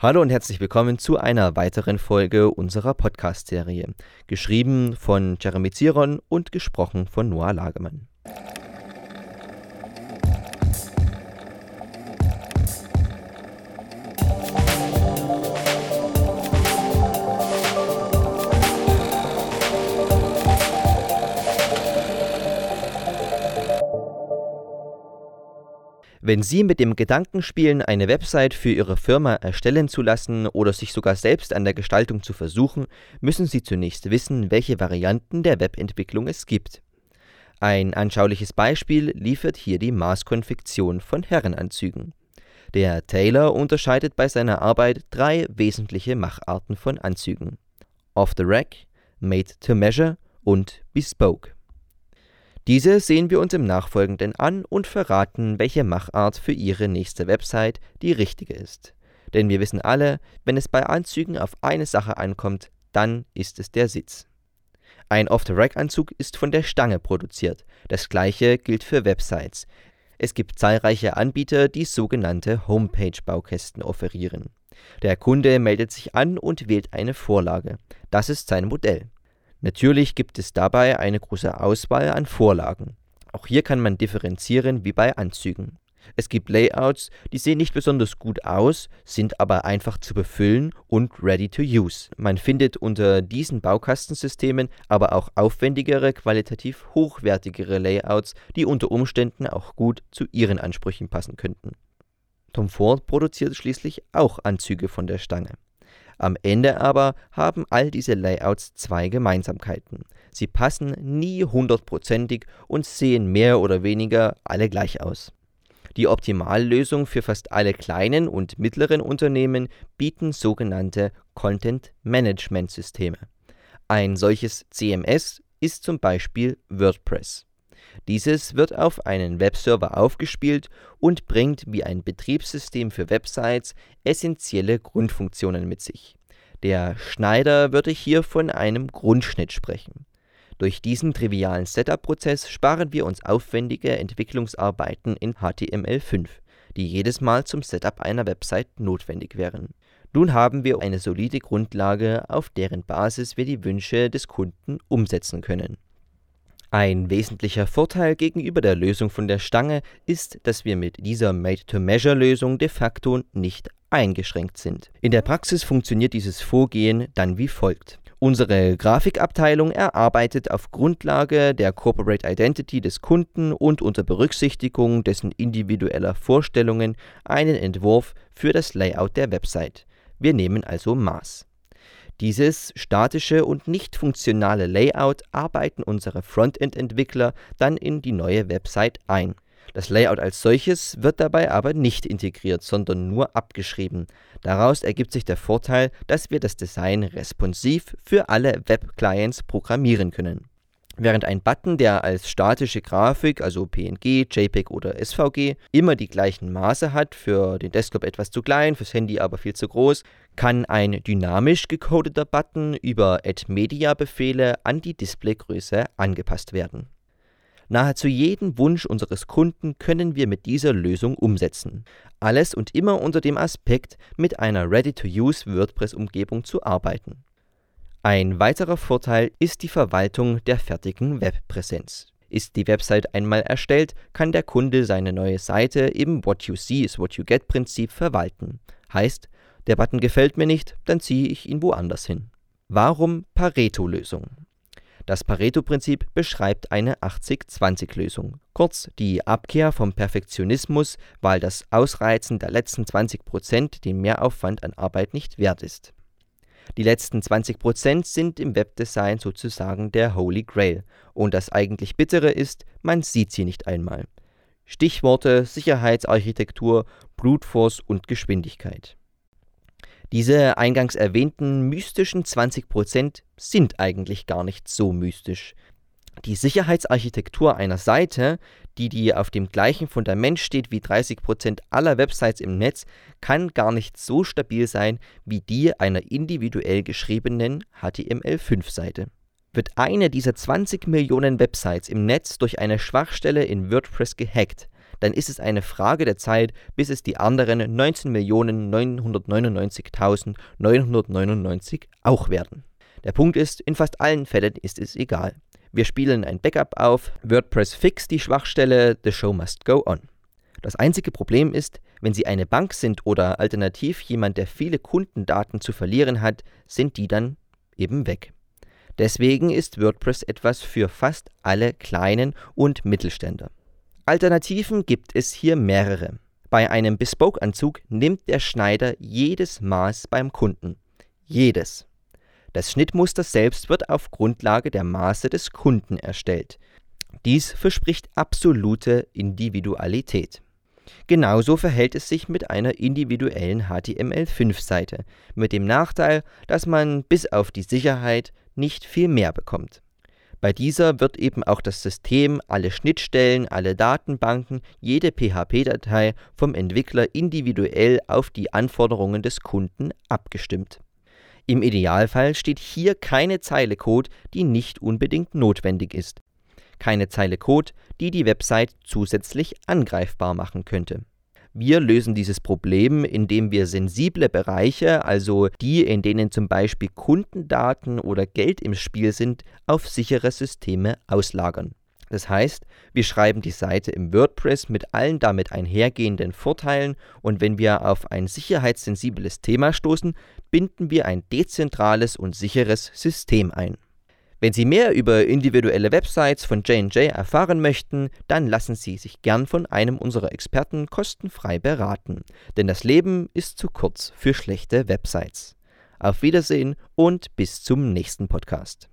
Hallo und herzlich willkommen zu einer weiteren Folge unserer Podcast-Serie. Geschrieben von Jeremy Ziron und gesprochen von Noah Lagemann. Wenn Sie mit dem Gedanken spielen, eine Website für Ihre Firma erstellen zu lassen oder sich sogar selbst an der Gestaltung zu versuchen, müssen Sie zunächst wissen, welche Varianten der Webentwicklung es gibt. Ein anschauliches Beispiel liefert hier die Maßkonfektion von Herrenanzügen. Der Tailor unterscheidet bei seiner Arbeit drei wesentliche Macharten von Anzügen: Off the Rack, Made to Measure und Bespoke. Diese sehen wir uns im Nachfolgenden an und verraten, welche Machart für Ihre nächste Website die richtige ist. Denn wir wissen alle, wenn es bei Anzügen auf eine Sache ankommt, dann ist es der Sitz. Ein Off-the-Rack-Anzug ist von der Stange produziert. Das gleiche gilt für Websites. Es gibt zahlreiche Anbieter, die sogenannte Homepage-Baukästen offerieren. Der Kunde meldet sich an und wählt eine Vorlage. Das ist sein Modell. Natürlich gibt es dabei eine große Auswahl an Vorlagen. Auch hier kann man differenzieren wie bei Anzügen. Es gibt Layouts, die sehen nicht besonders gut aus, sind aber einfach zu befüllen und ready to use. Man findet unter diesen Baukastensystemen aber auch aufwendigere, qualitativ hochwertigere Layouts, die unter Umständen auch gut zu Ihren Ansprüchen passen könnten. Tom Ford produziert schließlich auch Anzüge von der Stange. Am Ende aber haben all diese Layouts zwei Gemeinsamkeiten. Sie passen nie hundertprozentig und sehen mehr oder weniger alle gleich aus. Die Optimallösung für fast alle kleinen und mittleren Unternehmen bieten sogenannte Content Management Systeme. Ein solches CMS ist zum Beispiel WordPress. Dieses wird auf einen Webserver aufgespielt und bringt wie ein Betriebssystem für Websites essentielle Grundfunktionen mit sich. Der Schneider würde hier von einem Grundschnitt sprechen. Durch diesen trivialen Setup-Prozess sparen wir uns aufwendige Entwicklungsarbeiten in HTML5, die jedes Mal zum Setup einer Website notwendig wären. Nun haben wir eine solide Grundlage, auf deren Basis wir die Wünsche des Kunden umsetzen können. Ein wesentlicher Vorteil gegenüber der Lösung von der Stange ist, dass wir mit dieser Made-to-Measure-Lösung de facto nicht eingeschränkt sind. In der Praxis funktioniert dieses Vorgehen dann wie folgt. Unsere Grafikabteilung erarbeitet auf Grundlage der Corporate Identity des Kunden und unter Berücksichtigung dessen individueller Vorstellungen einen Entwurf für das Layout der Website. Wir nehmen also Maß. Dieses statische und nicht funktionale Layout arbeiten unsere Frontend-Entwickler dann in die neue Website ein. Das Layout als solches wird dabei aber nicht integriert, sondern nur abgeschrieben. Daraus ergibt sich der Vorteil, dass wir das Design responsiv für alle Web-Clients programmieren können. Während ein Button, der als statische Grafik, also PNG, JPEG oder SVG, immer die gleichen Maße hat, für den Desktop etwas zu klein, fürs Handy aber viel zu groß, kann ein dynamisch gecodeter Button über Add-Media-Befehle an die Displaygröße angepasst werden. Nahezu jeden Wunsch unseres Kunden können wir mit dieser Lösung umsetzen. Alles und immer unter dem Aspekt, mit einer Ready-to-Use WordPress-Umgebung zu arbeiten. Ein weiterer Vorteil ist die Verwaltung der fertigen Webpräsenz. Ist die Website einmal erstellt, kann der Kunde seine neue Seite im What You See is What You Get Prinzip verwalten. Heißt, der Button gefällt mir nicht, dann ziehe ich ihn woanders hin. Warum Pareto-Lösung? Das Pareto-Prinzip beschreibt eine 80-20-Lösung. Kurz die Abkehr vom Perfektionismus, weil das Ausreizen der letzten 20% den Mehraufwand an Arbeit nicht wert ist. Die letzten 20% sind im Webdesign sozusagen der Holy Grail. Und das eigentlich Bittere ist, man sieht sie nicht einmal. Stichworte Sicherheitsarchitektur, Brute Force und Geschwindigkeit. Diese eingangs erwähnten mystischen 20% sind eigentlich gar nicht so mystisch. Die Sicherheitsarchitektur einer Seite, die die auf dem gleichen Fundament steht wie 30% aller Websites im Netz, kann gar nicht so stabil sein wie die einer individuell geschriebenen HTML5-Seite. Wird eine dieser 20 Millionen Websites im Netz durch eine Schwachstelle in WordPress gehackt, dann ist es eine Frage der Zeit, bis es die anderen 19.999.999 auch werden. Der Punkt ist, in fast allen Fällen ist es egal. Wir spielen ein Backup auf, WordPress fixt die Schwachstelle, the show must go on. Das einzige Problem ist, wenn Sie eine Bank sind oder alternativ jemand, der viele Kundendaten zu verlieren hat, sind die dann eben weg. Deswegen ist WordPress etwas für fast alle kleinen und Mittelständler. Alternativen gibt es hier mehrere. Bei einem Bespoke-Anzug nimmt der Schneider jedes Maß beim Kunden. Jedes. Das Schnittmuster selbst wird auf Grundlage der Maße des Kunden erstellt. Dies verspricht absolute Individualität. Genauso verhält es sich mit einer individuellen HTML5-Seite, mit dem Nachteil, dass man bis auf die Sicherheit nicht viel mehr bekommt. Bei dieser wird eben auch das System, alle Schnittstellen, alle Datenbanken, jede PHP-Datei vom Entwickler individuell auf die Anforderungen des Kunden abgestimmt. Im Idealfall steht hier keine Zeile Code, die nicht unbedingt notwendig ist keine Zeile Code, die die Website zusätzlich angreifbar machen könnte. Wir lösen dieses Problem, indem wir sensible Bereiche, also die, in denen zum Beispiel Kundendaten oder Geld im Spiel sind, auf sichere Systeme auslagern. Das heißt, wir schreiben die Seite im WordPress mit allen damit einhergehenden Vorteilen und wenn wir auf ein sicherheitssensibles Thema stoßen, binden wir ein dezentrales und sicheres System ein. Wenn Sie mehr über individuelle Websites von J&J erfahren möchten, dann lassen Sie sich gern von einem unserer Experten kostenfrei beraten, denn das Leben ist zu kurz für schlechte Websites. Auf Wiedersehen und bis zum nächsten Podcast.